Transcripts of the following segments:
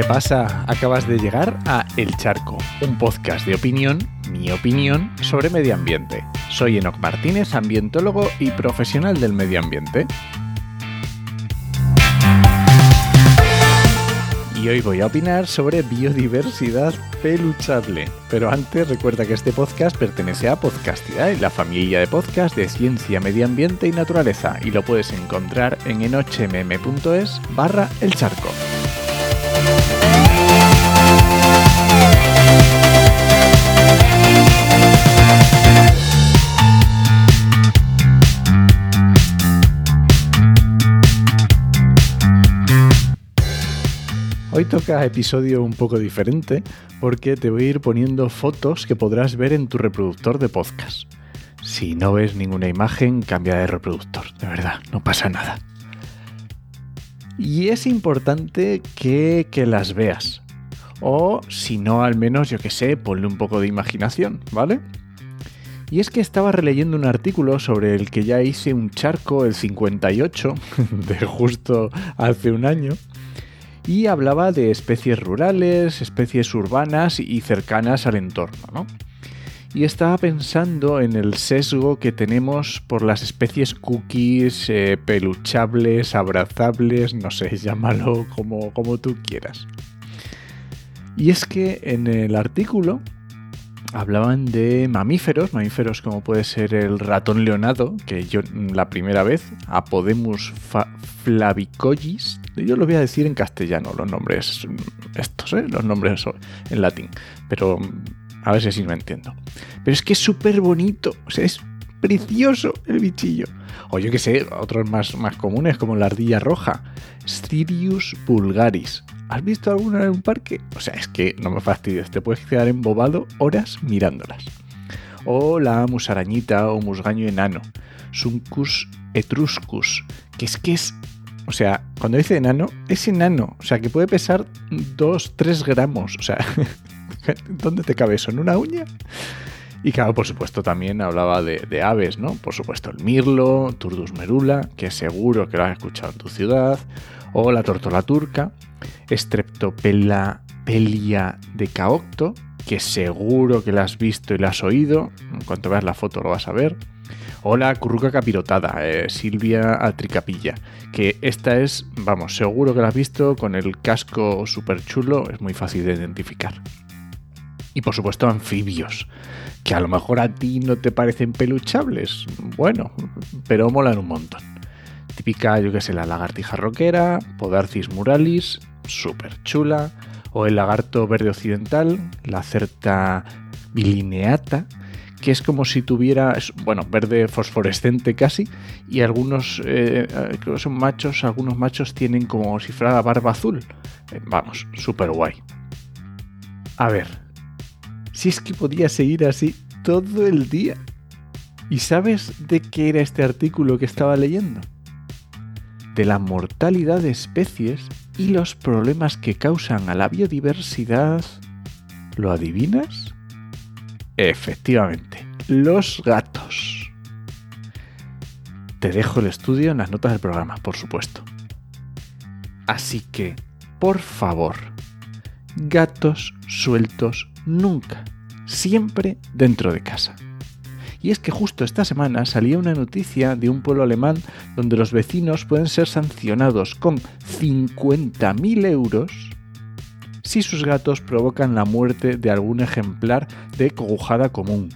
¿Qué pasa? Acabas de llegar a El Charco, un podcast de opinión, mi opinión, sobre medio ambiente. Soy Enoc Martínez, ambientólogo y profesional del medio ambiente. y hoy voy a opinar sobre biodiversidad peluchable. Pero antes recuerda que este podcast pertenece a Podcastidad, la familia de podcast de ciencia, medio ambiente y naturaleza, y lo puedes encontrar en enochmm.es barra el charco. Toca episodio un poco diferente porque te voy a ir poniendo fotos que podrás ver en tu reproductor de podcast. Si no ves ninguna imagen, cambia de reproductor, de verdad, no pasa nada. Y es importante que, que las veas. O si no, al menos, yo que sé, ponle un poco de imaginación, ¿vale? Y es que estaba releyendo un artículo sobre el que ya hice un charco el 58, de justo hace un año, y hablaba de especies rurales, especies urbanas y cercanas al entorno. ¿no? Y estaba pensando en el sesgo que tenemos por las especies cookies, eh, peluchables, abrazables, no sé, llámalo como, como tú quieras. Y es que en el artículo hablaban de mamíferos, mamíferos como puede ser el ratón leonado, que yo la primera vez, Apodemus flavicollis, yo lo voy a decir en castellano, los nombres estos, ¿eh? los nombres en latín, pero a ver si me entiendo. Pero es que es súper bonito, o sea, es precioso el bichillo. O yo que sé, otros más, más comunes como la ardilla roja, Stirius vulgaris. ¿Has visto alguna en un parque? O sea, es que no me fastidies, te puedes quedar embobado horas mirándolas. O la musarañita o musgaño enano, Suncus etruscus, que es que es... O sea, cuando dice enano, es enano. O sea, que puede pesar 2, 3 gramos. O sea, ¿dónde te cabe eso? ¿En una uña? Y claro, por supuesto, también hablaba de, de, aves, ¿no? Por supuesto, el mirlo, Turdus merula, que seguro que lo has escuchado en tu ciudad, o la tortola turca, Streptopella pelia de caocto, que seguro que la has visto y la has oído, en cuanto veas la foto lo vas a ver, o la curruca capirotada, eh, Silvia atricapilla, que esta es, vamos, seguro que la has visto con el casco súper chulo, es muy fácil de identificar. Y por supuesto anfibios, que a lo mejor a ti no te parecen peluchables, bueno, pero molan un montón. Típica, yo que sé, la lagartija roquera, Podarcis muralis, súper chula, o el lagarto verde occidental, la certa bilineata, que es como si tuviera, bueno, verde fosforescente casi, y algunos, eh, creo que son machos, algunos machos tienen como si fuera la barba azul. Eh, vamos, súper guay. A ver, si es que podía seguir así todo el día. ¿Y sabes de qué era este artículo que estaba leyendo? De la mortalidad de especies y los problemas que causan a la biodiversidad. ¿Lo adivinas? Efectivamente, los gatos. Te dejo el estudio en las notas del programa, por supuesto. Así que, por favor, gatos sueltos nunca, siempre dentro de casa. Y es que justo esta semana salía una noticia de un pueblo alemán donde los vecinos pueden ser sancionados con 50.000 euros si sus gatos provocan la muerte de algún ejemplar de cogujada común,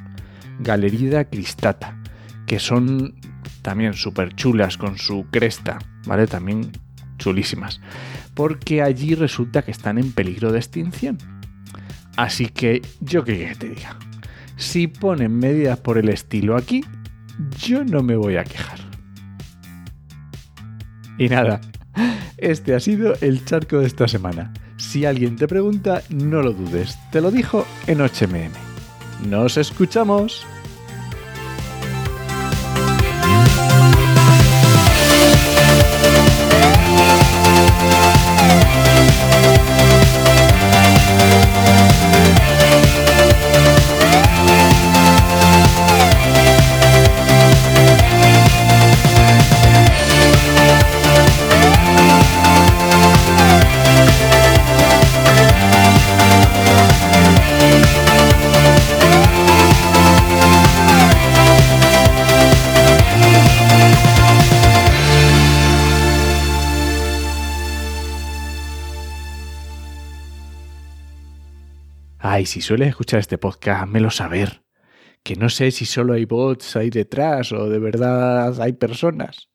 Galerida cristata, que son también súper chulas con su cresta, ¿vale? También chulísimas, porque allí resulta que están en peligro de extinción. Así que yo que te diga, si ponen medidas por el estilo aquí, yo no me voy a quejar. Y nada, este ha sido el charco de esta semana. Si alguien te pregunta, no lo dudes, te lo dijo en HMM. ¡Nos escuchamos! Ay, si sueles escuchar este podcast, házmelo saber. Que no sé si solo hay bots ahí detrás o de verdad hay personas.